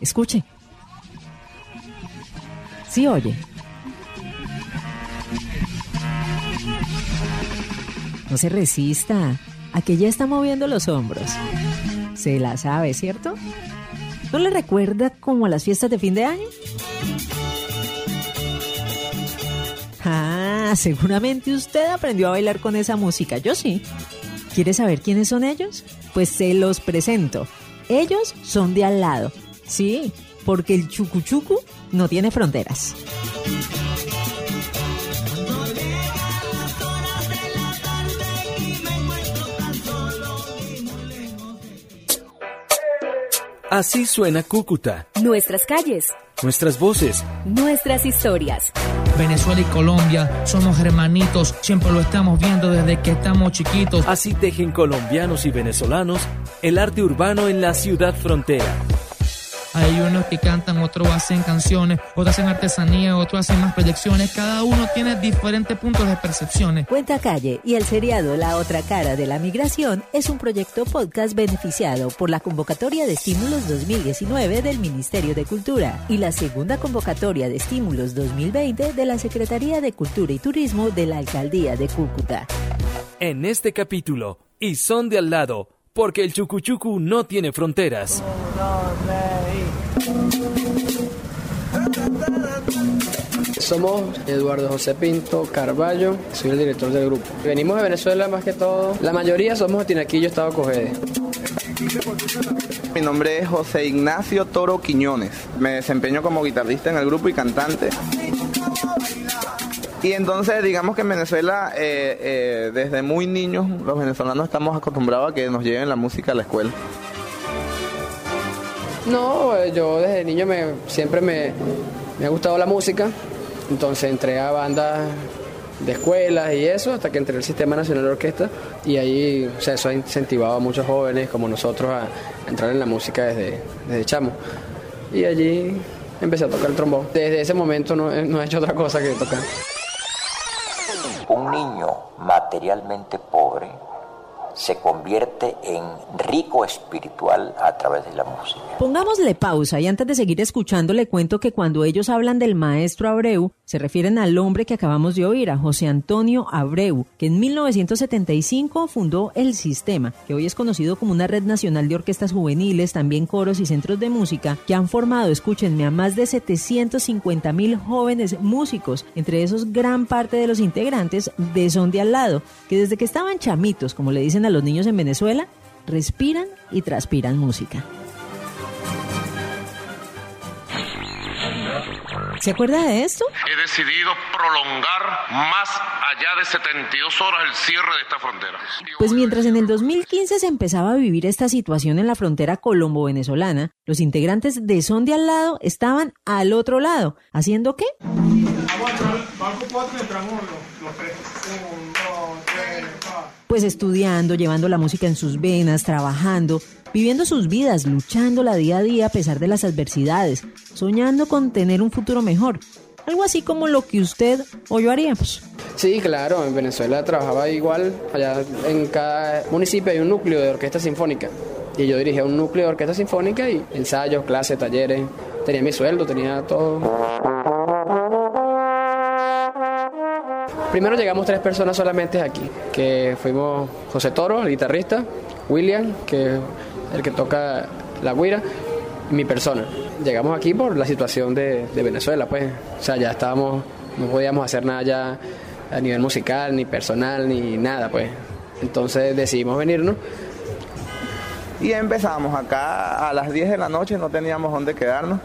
Escuche. Sí, oye. No se resista. Aquella está moviendo los hombros. Se la sabe, ¿cierto? ¿No le recuerda como a las fiestas de fin de año? Ah, seguramente usted aprendió a bailar con esa música. Yo sí. ¿Quiere saber quiénes son ellos? Pues se los presento. Ellos son de al lado. Sí, porque el chucuchucu no tiene fronteras. Así suena Cúcuta. Nuestras calles. Nuestras voces. Nuestras historias. Venezuela y Colombia somos hermanitos, siempre lo estamos viendo desde que estamos chiquitos. Así tejen colombianos y venezolanos el arte urbano en la ciudad frontera. Hay unos que cantan, otros hacen canciones, otros hacen artesanía, otros hacen más proyecciones. Cada uno tiene diferentes puntos de percepciones. Cuenta Calle y el seriado La Otra Cara de la Migración es un proyecto podcast beneficiado por la convocatoria de estímulos 2019 del Ministerio de Cultura y la segunda convocatoria de estímulos 2020 de la Secretaría de Cultura y Turismo de la Alcaldía de Cúcuta. En este capítulo, y son de al lado, porque el chucuchucu no tiene fronteras. Somos Eduardo José Pinto Carballo, soy el director del grupo. Venimos de Venezuela más que todo. La mayoría somos Tinaquillo, Estado Cogede. Mi nombre es José Ignacio Toro Quiñones. Me desempeño como guitarrista en el grupo y cantante. Y entonces, digamos que en Venezuela, eh, eh, desde muy niños, los venezolanos estamos acostumbrados a que nos lleven la música a la escuela. No, eh, yo desde niño me, siempre me, me ha gustado la música, entonces entré a bandas de escuelas y eso, hasta que entré al Sistema Nacional de Orquesta y ahí, o sea, eso ha incentivado a muchos jóvenes como nosotros a, entrar en la música desde, desde chamo. Y allí empecé a tocar el trombón. Desde ese momento no, he- no he hecho otra cosa que tocar. un niño materialmente pobre se convierte en rico espiritual a través de la música. Pongámosle pausa y antes de seguir escuchando le cuento que cuando ellos hablan del maestro Abreu, se refieren al hombre que acabamos de oír, a José Antonio Abreu, que en 1975 fundó el Sistema, que hoy es conocido como una red nacional de orquestas juveniles, también coros y centros de música, que han formado, escúchenme, a más de 750 mil jóvenes músicos, entre esos gran parte de los integrantes de Son de Al lado, que desde que estaban chamitos, como le dicen a los niños en Venezuela, respiran y transpiran música. ¿Se acuerda de esto? He decidido prolongar más allá de 72 horas el cierre de esta frontera. Pues mientras en el 2015 se empezaba a vivir esta situación en la frontera colombo-venezolana, los integrantes de Son de al lado estaban al otro lado. ¿Haciendo qué? Pues estudiando, llevando la música en sus venas, trabajando, viviendo sus vidas, luchándola día a día a pesar de las adversidades, soñando con tener un futuro mejor. Algo así como lo que usted o yo haríamos. Sí, claro, en Venezuela trabajaba igual. Allá en cada municipio hay un núcleo de orquesta sinfónica. Y yo dirigía un núcleo de orquesta sinfónica y ensayos, clases, talleres. Tenía mi sueldo, tenía todo. Primero llegamos tres personas solamente aquí, que fuimos José Toro, el guitarrista, William, que es el que toca la guira, y mi persona. Llegamos aquí por la situación de, Venezuela, pues. O sea, ya estábamos, no podíamos hacer nada ya a nivel musical, ni personal, ni nada, pues. Entonces decidimos venirnos. Y empezamos acá a las 10 de la noche, no teníamos dónde quedarnos.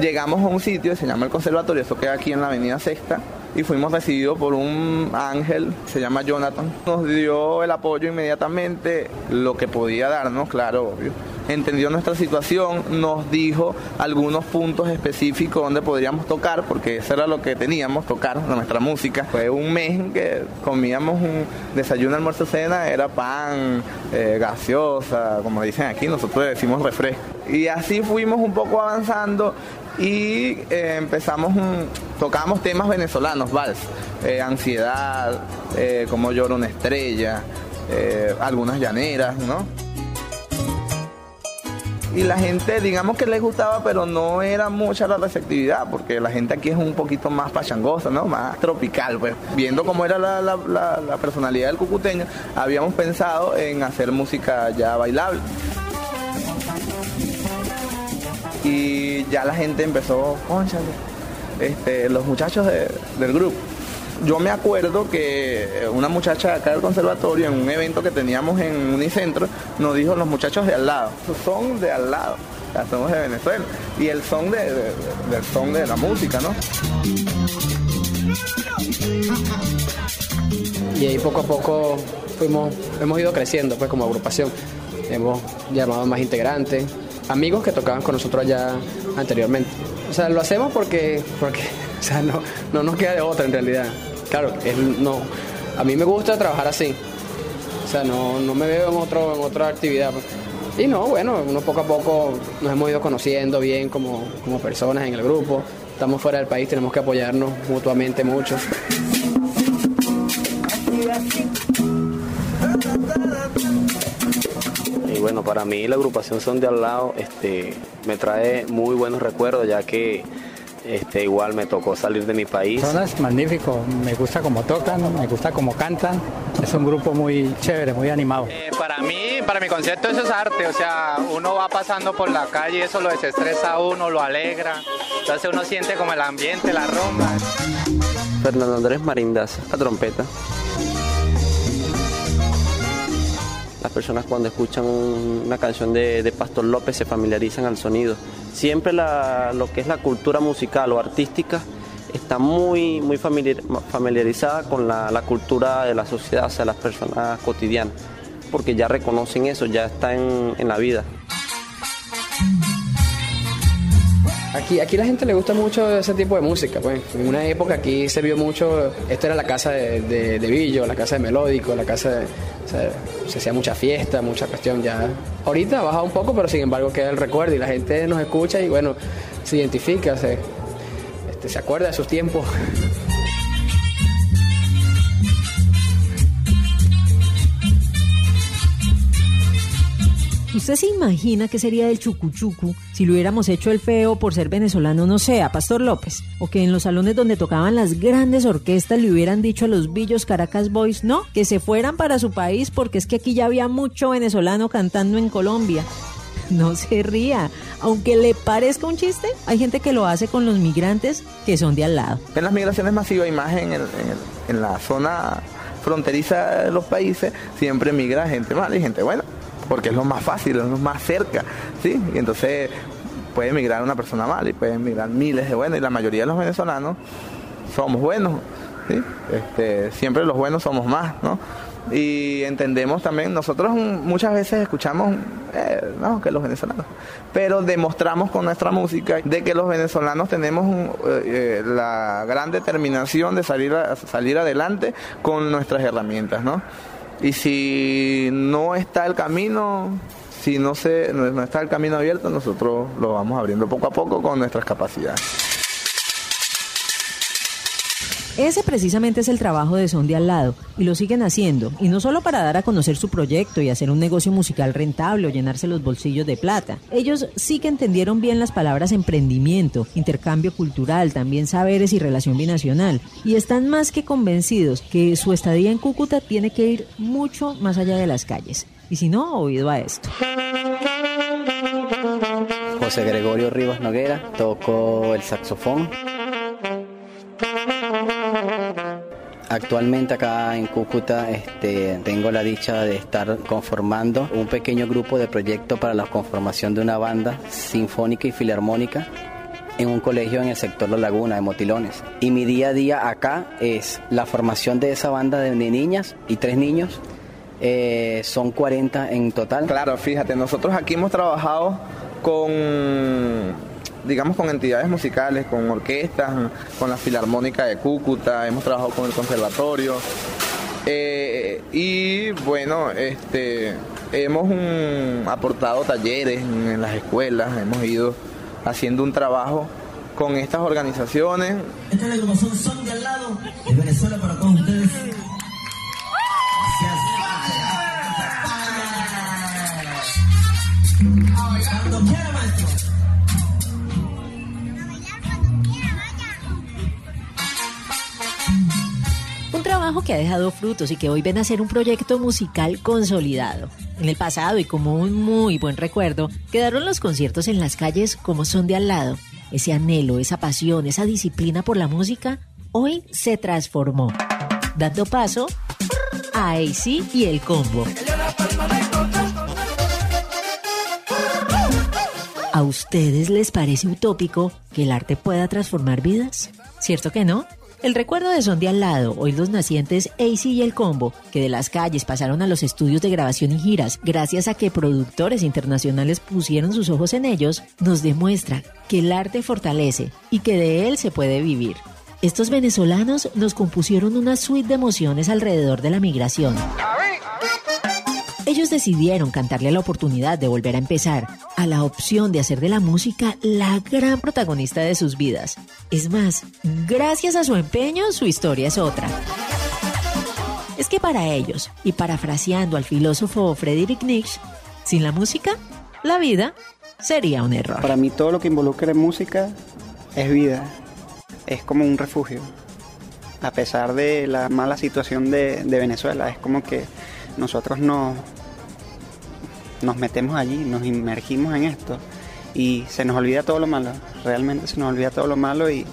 Llegamos a un sitio, se llama el Conservatorio, eso queda aquí en la avenida Sexta, y fuimos recibidos por un ángel, se llama Jonathan. Nos dio el apoyo inmediatamente, lo que podía darnos, claro, obvio. Entendió nuestra situación, nos dijo algunos puntos específicos donde podríamos tocar, porque eso era lo que teníamos, tocar nuestra música. Fue un mes que comíamos un desayuno, almuerzo, cena, era pan, eh, gaseosa, como dicen aquí, nosotros decimos refresco. Y así fuimos un poco avanzando y eh, empezamos, un- tocamos temas venezolanos, vals, eh, ansiedad, eh, como llora una estrella, eh, algunas llaneras, ¿no? y la gente, digamos que les gustaba, pero no era mucha la receptividad, porque la gente aquí es un poquito más pachangosa, ¿no? Más tropical, pues. Viendo cómo era la, personalidad del cucuteño, habíamos pensado en hacer música ya bailable. Y ya la gente empezó, conchale, este, los muchachos del grupo. Yo me acuerdo que una muchacha acá del conservatorio, en un evento que teníamos en Unicentro, nos dijo los muchachos de al lado, son de al lado, ya somos de Venezuela, y el son de, del son de la música, ¿no? Y ahí poco a poco fuimos, hemos ido creciendo pues como agrupación. Hemos llamado más integrantes, amigos que tocaban con nosotros allá anteriormente. O sea, lo hacemos porque, porque o sea, no, no nos queda de otra en realidad. Claro, no, a mí me gusta trabajar así. O sea, no, no me veo en, otro, en otra actividad. Y no, bueno, uno poco a poco nos hemos ido conociendo bien como, como personas en el grupo. Estamos fuera del país, tenemos que apoyarnos mutuamente mucho. Bueno, para mí la agrupación Son de Al lado este, me trae muy buenos recuerdos, ya que este, igual me tocó salir de mi país. Son es magnífico, me gusta cómo tocan, me gusta cómo cantan. Es un grupo muy chévere, muy animado. Eh, para mí, para mi concepto eso es arte, o sea, uno va pasando por la calle, eso lo desestresa a uno, lo alegra, entonces uno siente como el ambiente, la rumba. Fernando Andrés Marindas, la trompeta. Las personas cuando escuchan una canción de, de Pastor López se familiarizan al sonido. Siempre lo que es la cultura musical o artística está muy, muy familiar- familiarizada con la, la cultura de la sociedad, o sea, las personas cotidianas, porque ya reconocen eso, ya está en, en la vida. Aquí, aquí la gente le gusta mucho ese tipo de música, pues. En una época aquí se vio mucho, esto era la casa de, de, la casa de Melódico, la casa de, se hacía mucha fiesta, mucha cuestión ya. Ahorita ha bajado un poco, pero sin embargo queda el recuerdo y la gente nos escucha y bueno, se identifica, se, este, se acuerda de sus tiempos. ¿Usted se imagina qué sería del chucuchucu si lo hubiéramos hecho el feo por ser venezolano, no sé, a Pastor López? O que en los salones donde tocaban las grandes orquestas le hubieran dicho a los Billos Caracas Boys, no, que se fueran para su país porque es que aquí ya había mucho venezolano cantando en Colombia. No se ría. Aunque le parezca un chiste, hay gente que lo hace con los migrantes que son de al lado. En las migraciones masivas y más en, en la zona fronteriza de los países, siempre migra gente mala y gente buena, porque es lo más fácil, es lo más cerca, ¿sí? Y entonces puede migrar una persona mala y pueden migrar miles de buenos, y la mayoría de los venezolanos somos buenos, ¿sí? Este, siempre los buenos somos más, ¿no? Y entendemos también, nosotros muchas veces escuchamos, eh, no, que los venezolanos, pero demostramos con nuestra música de que los venezolanos tenemos eh, eh, la gran determinación de salir, a- salir adelante con nuestras herramientas, ¿no? Y si no está el camino, si no, se, no está el camino abierto, nosotros lo vamos abriendo poco a poco con nuestras capacidades. Ese precisamente es el trabajo de Son de Al lado y lo siguen haciendo, y no solo para dar a conocer su proyecto y hacer un negocio musical rentable o llenarse los bolsillos de plata. Ellos sí que entendieron bien las palabras emprendimiento, intercambio cultural, también saberes y relación binacional, y están más que convencidos que su estadía en Cúcuta tiene que ir mucho más allá de las calles. Y si no, oído a esto. José Gregorio Rivas Noguera, toco el saxofón. Actualmente acá en Cúcuta este, tengo la dicha de estar conformando un pequeño grupo de proyecto para la conformación de una banda sinfónica y filarmónica en un colegio en el sector La Laguna de Motilones. Y mi día a día acá es la formación de esa banda de niñas y tres niños. Eh, son 40 en total. Claro, fíjate, nosotros aquí hemos trabajado con, digamos, con entidades musicales, con orquestas, con la Filarmónica de Cúcuta, hemos trabajado con el conservatorio. Eh, y bueno, este, hemos mm, aportado talleres en, las escuelas, hemos ido haciendo un trabajo con estas organizaciones. Esta es la agrupación Son de Al lado de Venezuela para todos ustedes. Cuando quiera, maestro. Trabajo que ha dejado frutos y que hoy ven a ser un proyecto musical consolidado. En el pasado y como un muy buen recuerdo, quedaron los conciertos en las calles como son de al lado. Ese anhelo, esa pasión, esa disciplina por la música, hoy se transformó, dando paso a AC y el combo. ¿A ustedes les parece utópico que el arte pueda transformar vidas? ¿Cierto que no? El recuerdo de Son de al lado, hoy los nacientes AC y el combo, que de las calles pasaron a los estudios de grabación y giras, gracias a que productores internacionales pusieron sus ojos en ellos, nos demuestra que el arte fortalece y que de él se puede vivir. Estos venezolanos nos compusieron una suite de emociones alrededor de la migración. Ellos decidieron cantarle la oportunidad de volver a empezar, a la opción de hacer de la música la gran protagonista de sus vidas. Es más, gracias a su empeño, su historia es otra. Es que para ellos, y parafraseando al filósofo Friedrich Nietzsche, sin la música, la vida sería un error. Para mí todo lo que involucre música es vida, es como un refugio. A pesar de la mala situación de, de Venezuela, es como que nosotros nos, nos metemos allí, nos inmergimos en esto y se nos olvida todo lo malo, realmente se nos olvida todo lo malo y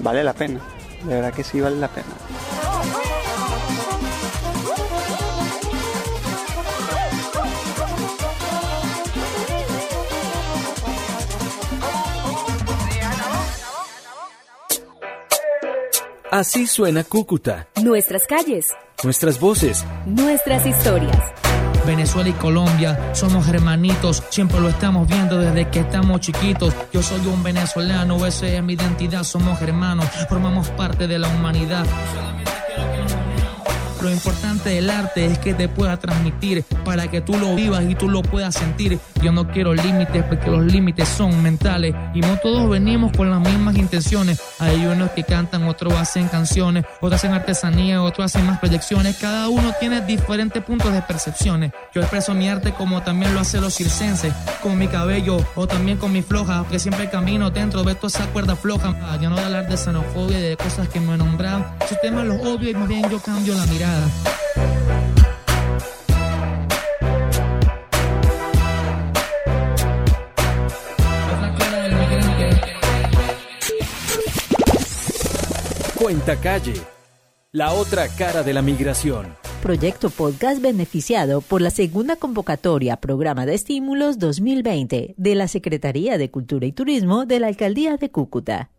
vale la pena, de verdad que sí vale la pena. Así suena Cúcuta. Nuestras calles, Nuestras voces. nuestras historias. Venezuela y Colombia somos hermanitos, siempre lo estamos viendo desde que estamos chiquitos. Yo soy un venezolano, esa es mi identidad, somos hermanos, formamos parte de la humanidad. Lo importante del arte es que te pueda transmitir para que tú lo vivas y tú lo puedas sentir. Yo no quiero límites porque los límites son mentales y no todos venimos con las mismas intenciones. Hay unos que cantan, otros hacen canciones, otros hacen artesanía, otros hacen más proyecciones. Cada uno tiene diferentes puntos de percepciones. Yo expreso mi arte como también lo hacen los circenses, con mi cabello o también con mi floja, que siempre camino dentro de toda esa cuerda floja. Ah, Yo no voy hablar de xenofobia y de cosas que me he nombrado. Esos temas los odio y más bien yo cambio la mirada. Cuenta calle. La otra cara de la migración. Proyecto Podcast beneficiado por la segunda convocatoria Programa de Estímulos 2020 de la Secretaría de Cultura y Turismo de la Alcaldía de Cúcuta.